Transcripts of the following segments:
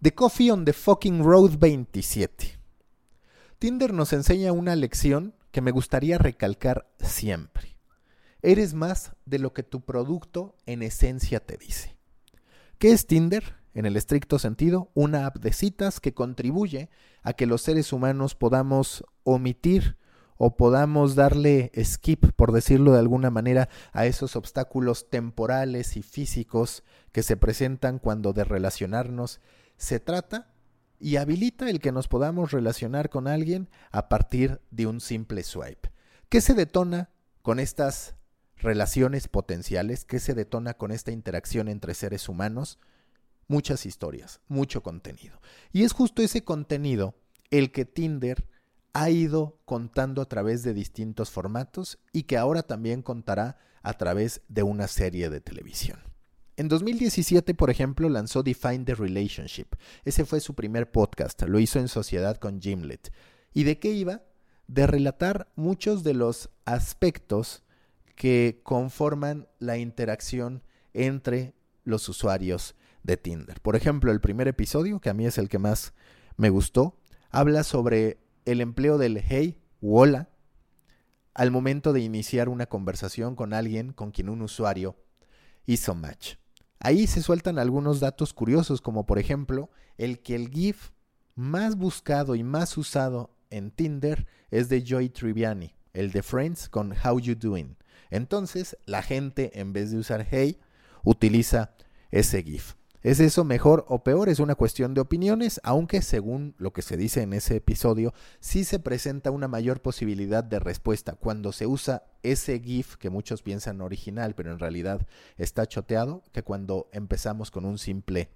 The Coffee on the Fucking Road 27. Tinder nos enseña una lección que me gustaría recalcar siempre. Eres más de lo que tu producto en esencia te dice. ¿Qué es Tinder? En el estricto sentido, una app de citas que contribuye a que los seres humanos podamos omitir o podamos darle skip, por decirlo de alguna manera, a esos obstáculos temporales y físicos que se presentan cuando de relacionarnos se trata y habilita el que nos podamos relacionar con alguien a partir de un simple swipe. ¿Qué se detona con estas relaciones potenciales? ¿Qué se detona con esta interacción entre seres humanos? Muchas historias, mucho contenido. Y es justo ese contenido el que Tinder ha ido contando a través de distintos formatos y que ahora también contará a través de una serie de televisión. En 2017, por ejemplo, lanzó Define the Relationship. Ese fue su primer podcast, lo hizo en sociedad con Gimlet. ¿Y de qué iba? De relatar muchos de los aspectos que conforman la interacción entre los usuarios de Tinder. Por ejemplo, el primer episodio, que a mí es el que más me gustó, habla sobre el empleo del hey u hola al momento de iniciar una conversación con alguien con quien un usuario hizo match. Ahí se sueltan algunos datos curiosos, como por ejemplo el que el GIF más buscado y más usado en Tinder es de Joy Triviani, el de Friends con How You Doing. Entonces, la gente en vez de usar Hey, utiliza ese GIF. ¿Es eso mejor o peor? Es una cuestión de opiniones, aunque según lo que se dice en ese episodio, sí se presenta una mayor posibilidad de respuesta cuando se usa ese GIF que muchos piensan original, pero en realidad está choteado, que cuando empezamos con un simple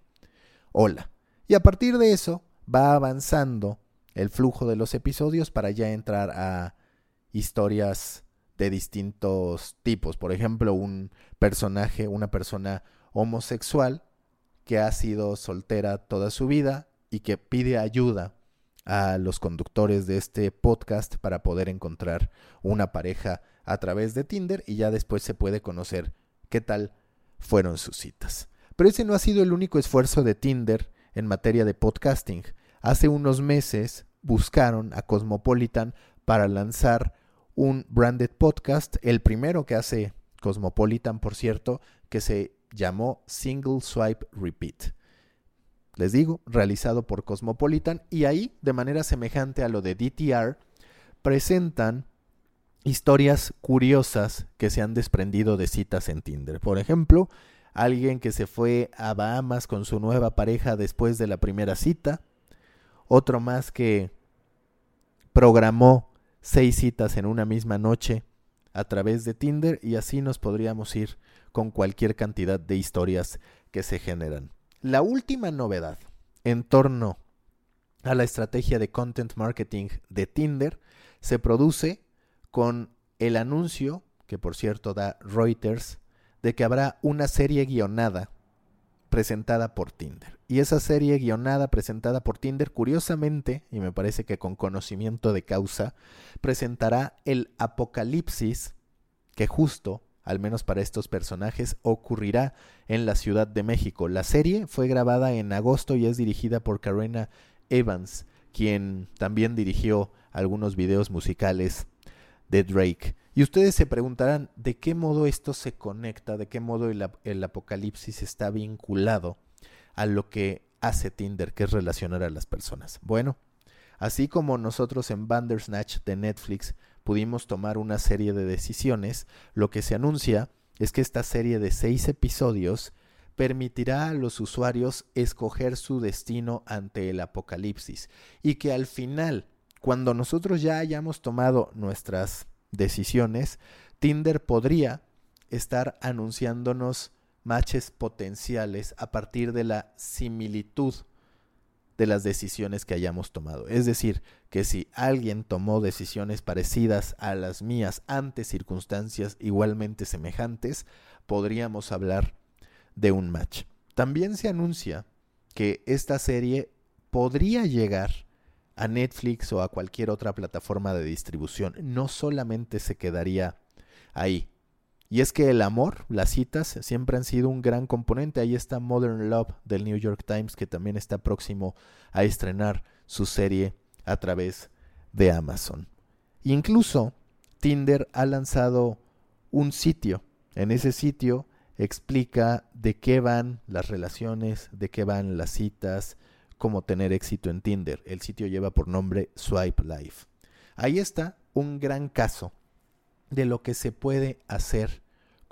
hola. Y a partir de eso va avanzando el flujo de los episodios para ya entrar a historias de distintos tipos. Por ejemplo, un personaje, una persona homosexual, que ha sido soltera toda su vida y que pide ayuda a los conductores de este podcast para poder encontrar una pareja a través de Tinder y ya después se puede conocer qué tal fueron sus citas. Pero ese no ha sido el único esfuerzo de Tinder en materia de podcasting. Hace unos meses buscaron a Cosmopolitan para lanzar un branded podcast, el primero que hace Cosmopolitan, por cierto, que se llamó Single Swipe Repeat. Les digo, realizado por Cosmopolitan y ahí, de manera semejante a lo de DTR, presentan historias curiosas que se han desprendido de citas en Tinder. Por ejemplo, alguien que se fue a Bahamas con su nueva pareja después de la primera cita, otro más que programó seis citas en una misma noche a través de Tinder y así nos podríamos ir con cualquier cantidad de historias que se generan. La última novedad en torno a la estrategia de content marketing de Tinder se produce con el anuncio, que por cierto da Reuters, de que habrá una serie guionada presentada por Tinder. Y esa serie guionada presentada por Tinder, curiosamente, y me parece que con conocimiento de causa, presentará el apocalipsis que justo al menos para estos personajes, ocurrirá en la Ciudad de México. La serie fue grabada en agosto y es dirigida por Karena Evans, quien también dirigió algunos videos musicales de Drake. Y ustedes se preguntarán de qué modo esto se conecta, de qué modo el, el apocalipsis está vinculado a lo que hace Tinder, que es relacionar a las personas. Bueno, así como nosotros en Bandersnatch de Netflix pudimos tomar una serie de decisiones, lo que se anuncia es que esta serie de seis episodios permitirá a los usuarios escoger su destino ante el apocalipsis y que al final, cuando nosotros ya hayamos tomado nuestras decisiones, Tinder podría estar anunciándonos matches potenciales a partir de la similitud de las decisiones que hayamos tomado. Es decir, que si alguien tomó decisiones parecidas a las mías ante circunstancias igualmente semejantes, podríamos hablar de un match. También se anuncia que esta serie podría llegar a Netflix o a cualquier otra plataforma de distribución. No solamente se quedaría ahí. Y es que el amor, las citas, siempre han sido un gran componente. Ahí está Modern Love del New York Times, que también está próximo a estrenar su serie a través de Amazon. Incluso Tinder ha lanzado un sitio. En ese sitio explica de qué van las relaciones, de qué van las citas, cómo tener éxito en Tinder. El sitio lleva por nombre Swipe Life. Ahí está un gran caso de lo que se puede hacer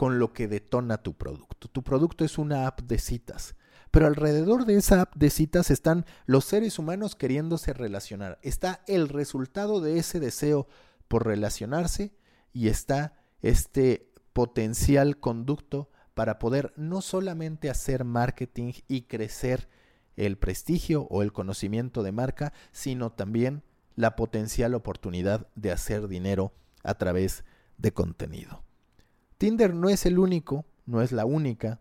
con lo que detona tu producto. Tu producto es una app de citas, pero alrededor de esa app de citas están los seres humanos queriéndose relacionar. Está el resultado de ese deseo por relacionarse y está este potencial conducto para poder no solamente hacer marketing y crecer el prestigio o el conocimiento de marca, sino también la potencial oportunidad de hacer dinero a través de contenido. Tinder no es el único, no es la única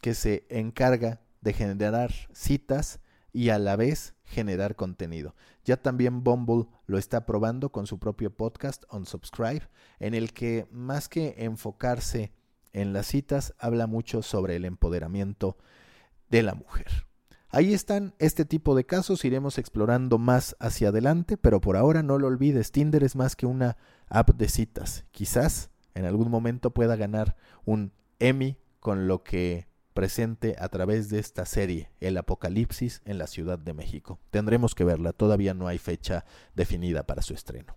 que se encarga de generar citas y a la vez generar contenido. Ya también Bumble lo está probando con su propio podcast On Subscribe, en el que más que enfocarse en las citas, habla mucho sobre el empoderamiento de la mujer. Ahí están este tipo de casos, iremos explorando más hacia adelante, pero por ahora no lo olvides, Tinder es más que una app de citas. Quizás en algún momento pueda ganar un Emmy con lo que presente a través de esta serie, El Apocalipsis en la Ciudad de México. Tendremos que verla, todavía no hay fecha definida para su estreno.